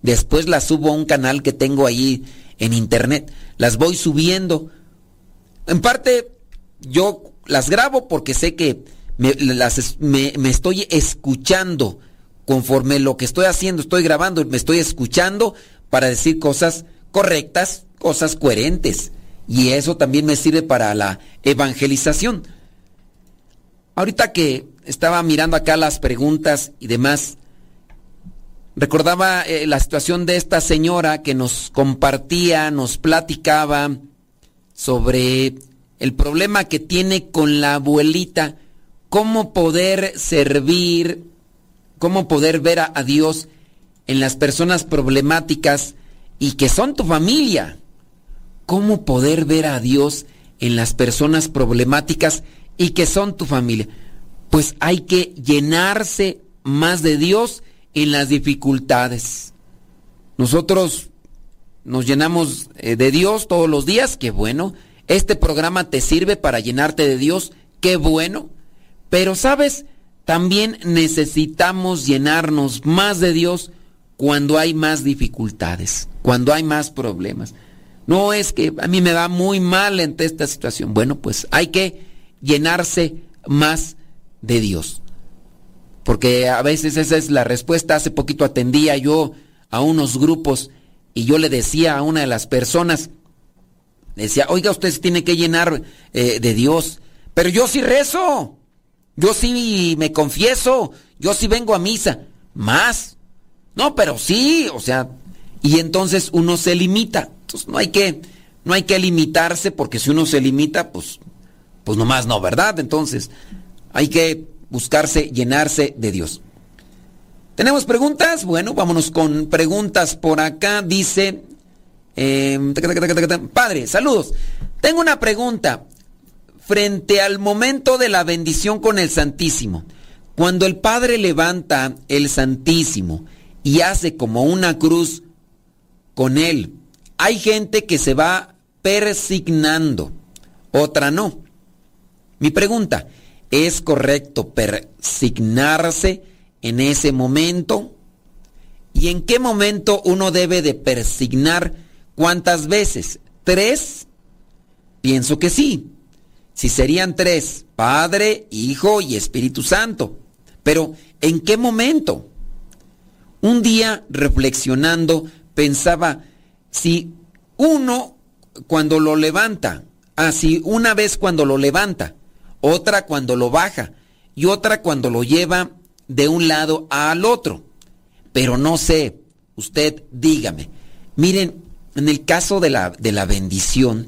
Speaker 7: Después las subo a un canal que tengo ahí en internet. Las voy subiendo. En parte yo las grabo porque sé que me, las, me, me estoy escuchando conforme lo que estoy haciendo, estoy grabando, me estoy escuchando para decir cosas correctas, cosas coherentes. Y eso también me sirve para la evangelización. Ahorita que estaba mirando acá las preguntas y demás, recordaba eh, la situación de esta señora que nos compartía, nos platicaba sobre el problema que tiene con la abuelita cómo poder servir, cómo poder ver a, Dios en las personas problemáticas y que son tu familia. Cómo poder ver a Dios en las personas problemáticas y que son tu familia. Pues hay que llenarse más de Dios en las dificultades. Nosotros nos llenamos eh, de Dios todos los días, qué bueno. Este programa te sirve para llenarte de Dios, qué bueno. Pero sabes, también necesitamos llenarnos más de Dios cuando hay más dificultades, cuando hay más problemas. No es que a mí me va muy mal ante esta situación. Bueno, pues hay que llenarse más de Dios. Porque a veces esa es la respuesta. Hace poquito atendía yo a unos grupos y yo le decía a una de las personas, decía, oiga, usted se tiene que llenar eh, de Dios. Pero yo sí rezo, yo sí me confieso, yo sí vengo a misa. Más. No, pero sí, o sea, y entonces uno se limita. Entonces no hay que, no hay que limitarse porque si uno se limita, pues, pues nomás no, ¿verdad? Entonces hay que buscarse llenarse de Dios. ¿Tenemos preguntas? Bueno, vámonos con preguntas por acá. Dice, eh, padre, saludos. Tengo una pregunta. Frente al momento de la bendición con el Santísimo, cuando el Padre levanta el Santísimo y hace como una cruz con él, hay gente que se va persignando, otra no. Mi pregunta, ¿es correcto persignarse en ese momento? ¿Y en qué momento uno debe de persignar? ¿Cuántas veces? ¿Tres? Pienso que sí. Si serían tres, Padre, Hijo y Espíritu Santo. Pero, ¿en qué momento? Un día, reflexionando, pensaba, si uno cuando lo levanta, así ah, una vez cuando lo levanta, otra cuando lo baja y otra cuando lo lleva de un lado al otro. Pero no sé, usted dígame. Miren, en el caso de la, de la bendición,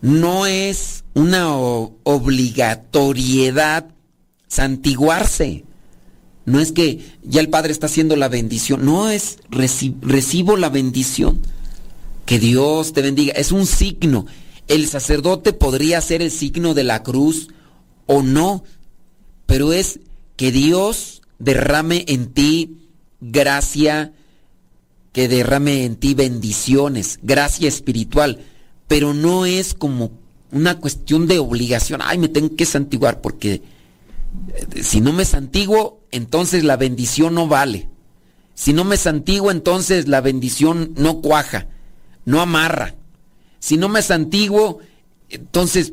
Speaker 7: no es una obligatoriedad santiguarse. No es que ya el Padre está haciendo la bendición, no es recibo la bendición. Que Dios te bendiga, es un signo. El sacerdote podría ser el signo de la cruz o no, pero es que Dios derrame en ti gracia, que derrame en ti bendiciones, gracia espiritual pero no es como una cuestión de obligación, ay, me tengo que santiguar, porque eh, si no me santiguo, entonces la bendición no vale. Si no me santiguo, entonces la bendición no cuaja, no amarra. Si no me santiguo, entonces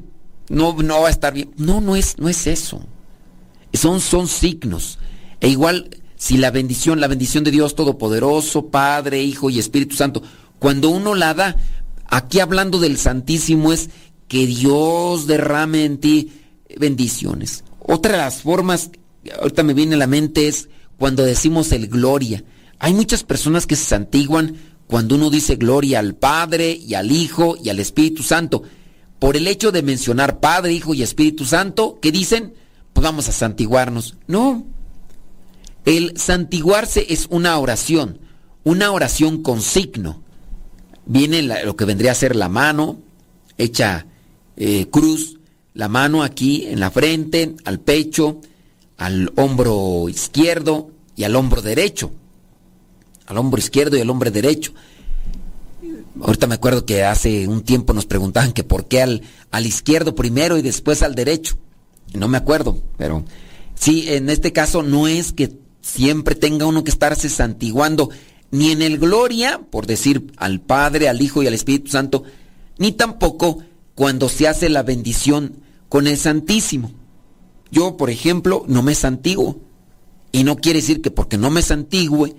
Speaker 7: no, no va a estar bien. No, no es, no es eso. Son, son signos. E igual, si la bendición, la bendición de Dios Todopoderoso, Padre, Hijo y Espíritu Santo, cuando uno la da, Aquí hablando del Santísimo es que Dios derrame en ti bendiciones. Otra de las formas, ahorita me viene a la mente, es cuando decimos el gloria. Hay muchas personas que se santiguan cuando uno dice gloria al Padre y al Hijo y al Espíritu Santo. Por el hecho de mencionar Padre, Hijo y Espíritu Santo, ¿qué dicen? Pues vamos a santiguarnos. No. El santiguarse es una oración, una oración con signo viene lo que vendría a ser la mano hecha eh, cruz, la mano aquí en la frente, al pecho, al hombro izquierdo y al hombro derecho. Al hombro izquierdo y al hombro derecho. Ahorita me acuerdo que hace un tiempo nos preguntaban que por qué al, al izquierdo primero y después al derecho. No me acuerdo, pero sí, en este caso no es que siempre tenga uno que estarse santiguando ni en el gloria, por decir al Padre, al Hijo y al Espíritu Santo, ni tampoco cuando se hace la bendición con el Santísimo. Yo, por ejemplo, no me santiguo. Y no quiere decir que porque no me santigüe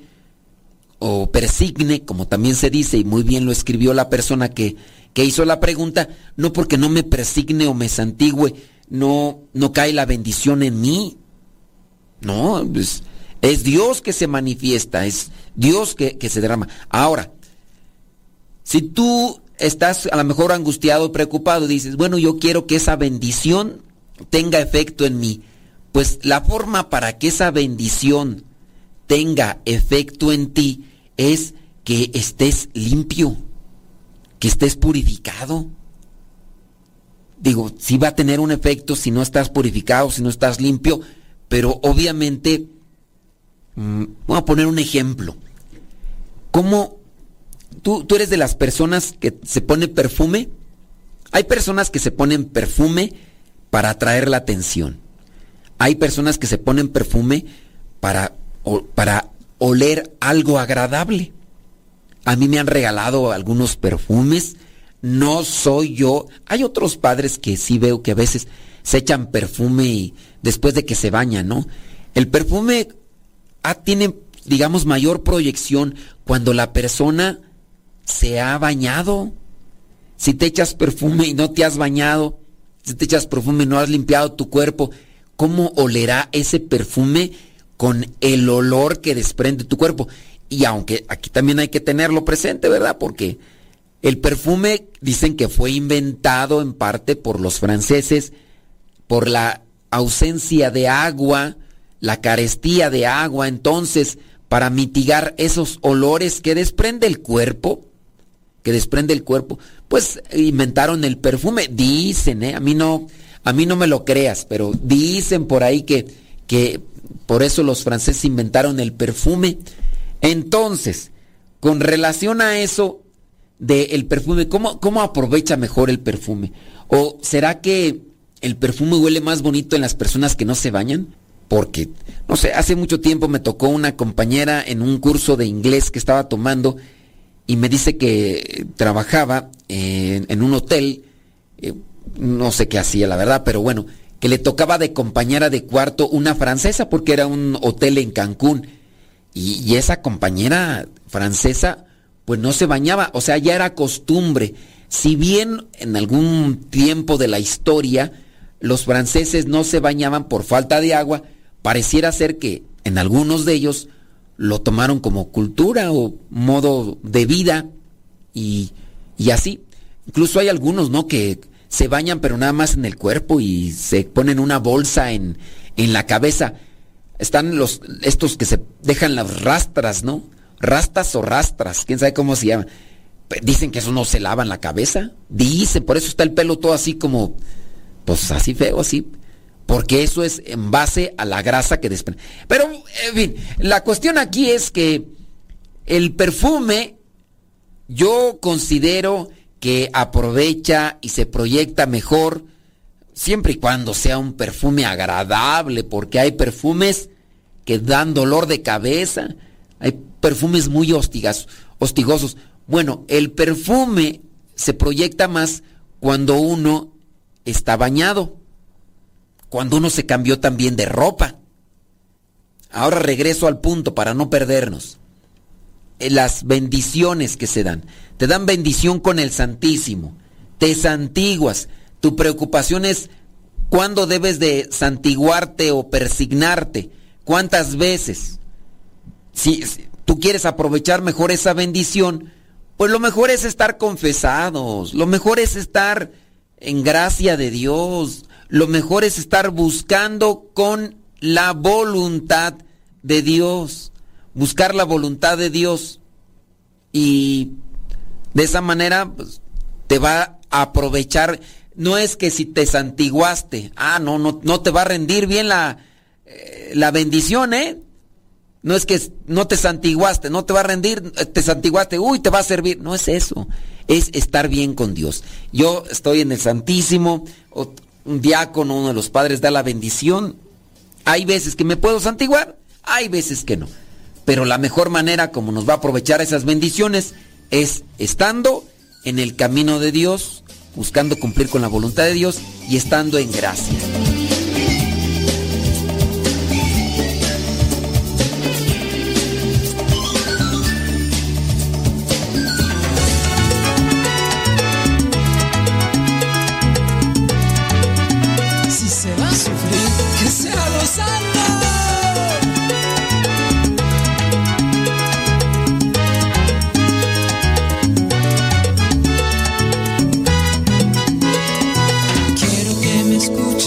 Speaker 7: o persigne, como también se dice, y muy bien lo escribió la persona que, que hizo la pregunta, no porque no me persigne o me santigüe, no, no cae la bendición en mí. No, pues, es Dios que se manifiesta, es Dios que, se derrama. Ahora, si tú estás a lo mejor angustiado, preocupado, dices, bueno, yo quiero que esa bendición tenga efecto en mí. Pues la forma para que esa bendición tenga efecto en ti es que estés limpio, que estés purificado. Digo, sí va a tener un efecto si no estás purificado, si no estás limpio, pero obviamente voy a poner un ejemplo. ¿Cómo tú, tú eres de las personas que se pone perfume? Hay personas que se ponen perfume para atraer la atención. hay personas que se ponen perfume para, para oler algo agradable. A mí me han regalado algunos perfumes. No soy yo. Hay otros padres que sí veo que a veces se echan perfume y después de que se bañan, ¿no? El perfume ah, tiene, digamos, mayor proyección cuando la persona se ha bañado. Si te echas perfume y no te has bañado, si te echas perfume y no has limpiado tu cuerpo, ¿cómo olerá ese perfume con el olor que desprende tu cuerpo? Y aunque aquí también hay que tenerlo presente, ¿verdad? Porque el perfume dicen que fue inventado en parte por los franceses por la ausencia de agua, la carestía de agua, entonces para mitigar esos olores que desprende el cuerpo, que desprende el cuerpo, pues inventaron el perfume. Dicen, ¿eh? a mí no, a mí no me lo creas, pero dicen por ahí que, que por eso los franceses inventaron el perfume. Entonces, con relación a eso del perfume, ¿cómo, ¿cómo aprovecha mejor el perfume? ¿O será que el perfume huele más bonito en las personas que no se bañan? Porque, no sé, hace mucho tiempo me tocó una compañera en un curso de inglés que estaba tomando y me dice que trabajaba en, un hotel, eh, no sé qué hacía la verdad, pero bueno, que le tocaba de compañera de cuarto una francesa porque era un hotel en Cancún. Y, y esa compañera francesa pues no se bañaba, o sea, ya era costumbre. Si bien en algún tiempo de la historia los franceses no se bañaban por falta de agua, pareciera ser que en algunos de ellos lo tomaron como cultura o modo de vida y, y así. Incluso hay algunos, ¿no? Que se bañan pero nada más en el cuerpo y se ponen una bolsa en, en la cabeza. Están los, estos que se dejan las rastras, ¿no? Rastas o rastras, quién sabe cómo se llama. Dicen que eso no se lava en la cabeza. Dicen, por eso está el pelo todo así como, pues así feo, así. Porque eso es en base a la grasa que desprende. Pero, en fin, la cuestión aquí es que el perfume, yo considero que aprovecha y se proyecta mejor siempre y cuando sea un perfume agradable, porque hay perfumes que dan dolor de cabeza, hay perfumes muy hostigas- hostigosos. Bueno, el perfume se proyecta más cuando uno está bañado, cuando uno se cambió también de ropa. Ahora regreso al punto para no perdernos. Eh, Las bendiciones que se dan. Te dan bendición con el Santísimo. Te santiguas. Tu preocupación es cuándo debes de santiguarte o persignarte. ¿Cuántas veces? Si, si tú quieres aprovechar mejor esa bendición, pues lo mejor es estar confesados. Lo mejor es estar en gracia de Dios. Lo mejor es estar buscando con la voluntad de Dios. Buscar la voluntad de Dios. Y de esa manera pues, te va a aprovechar. No es que si te santiguaste, ah, no, no, no te va a rendir bien la, eh, la bendición, ¿eh? No es que no te santiguaste, no te va a rendir, eh, te santiguaste, uy, te va a servir. No es eso, es estar bien con Dios. Yo estoy en el Santísimo, un diácono, uno de los padres da la bendición. Hay veces que me puedo santiguar, hay veces que no. Pero la mejor manera como nos va a aprovechar esas bendiciones es estando en el camino de Dios, buscando cumplir con la voluntad de Dios y estando en gracia.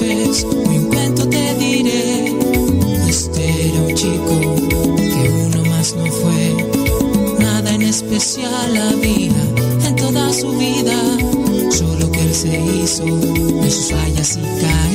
Speaker 2: Me escuches, un cuento te diré. Este era un chico que uno más no fue. Nada en especial había en toda su vida, solo que él se hizo de sus fallas y caídas.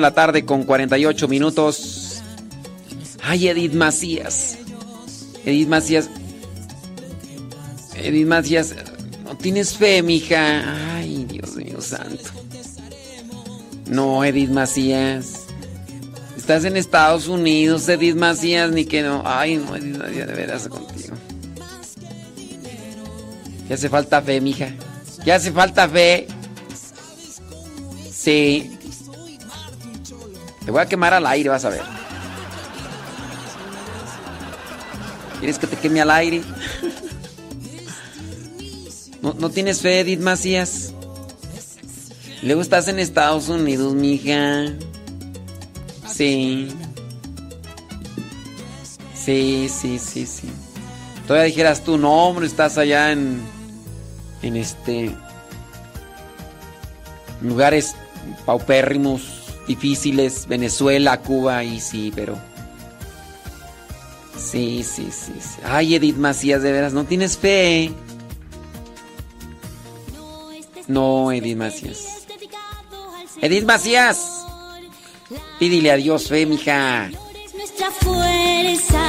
Speaker 2: La
Speaker 7: tarde con 48 minutos. Ay, Edith Macías. Edith Macías. Edith Macías, no tienes fe, mija. Ay, Dios mío santo. No, Edith Macías. Estás en Estados Unidos, Edith Macías, ni que no. Ay, no, Edith Macías, de veras contigo. Ya hace falta fe, mija. Ya hace falta fe. Sí. Te voy a quemar al aire, vas a ver. ¿Quieres que te queme al aire? ¿No, tienes fe, Edith Macías? Luego estás en Estados Unidos, mija. Sí. Sí, sí, sí, sí. Todavía dijeras tú, no, hombre, estás allá en. En este. Lugares paupérrimos, difíciles, Venezuela, Cuba, y sí, pero. Sí, sí, sí, sí. Ay, Edith Macías, de veras, no tienes fe. No, Edith Macías. Edith Macías. Pídile a Dios fe, mija.
Speaker 10: es nuestra fuerza.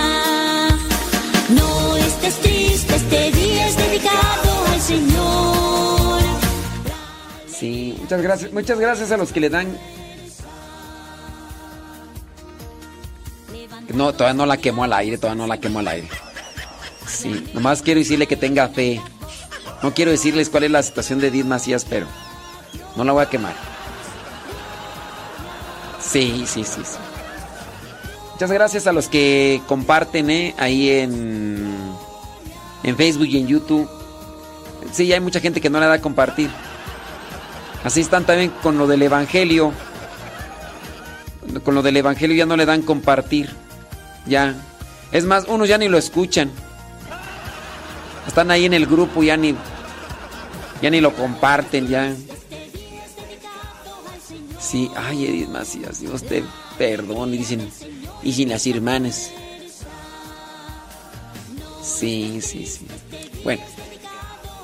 Speaker 10: No estés triste, este día es dedicado al Señor.
Speaker 7: Sí, muchas gracias, muchas gracias a los que le dan. No, todavía no la quemó al aire, todavía no la quemó al aire. Sí, nomás quiero decirle que tenga fe. No quiero decirles cuál es la situación de Edith Macías, pero no la voy a quemar. Sí, sí, sí, sí. Muchas gracias a los que comparten ¿eh? ahí en, en Facebook y en YouTube. Sí, hay mucha gente que no le da a compartir. Así están también con lo del Evangelio. Con lo del Evangelio ya no le dan compartir. Ya. Es más, unos ya ni lo escuchan. Están ahí en el grupo, ya ni, ya ni lo comparten, ya. Sí, ay, Edith Macías, Dios te perdone, dicen. Y sin las hermanas. Sí, sí, sí. Bueno,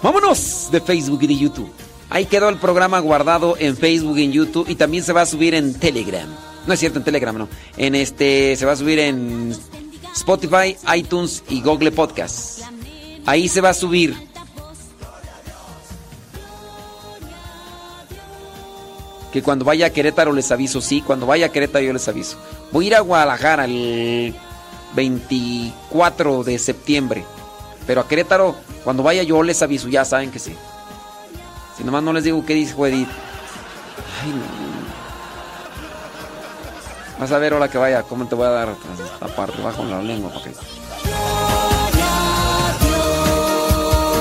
Speaker 7: vámonos de Facebook y de YouTube. Ahí quedó el programa guardado en Facebook y en YouTube y también se va a subir en Telegram. No es cierto, en Telegram no. En este se va a subir en Spotify, iTunes y Google Podcast. Ahí se va a subir. Que cuando vaya a Querétaro les aviso, sí, cuando vaya a Querétaro yo les aviso. Voy a ir a Guadalajara el 24 de septiembre. Pero a Querétaro, cuando vaya yo les aviso, ya saben que sí. Si nomás no les digo qué dijo Edith. Ay, no. Vas a ver ahora que vaya, cómo te voy a dar esta parte bajo la lengua para que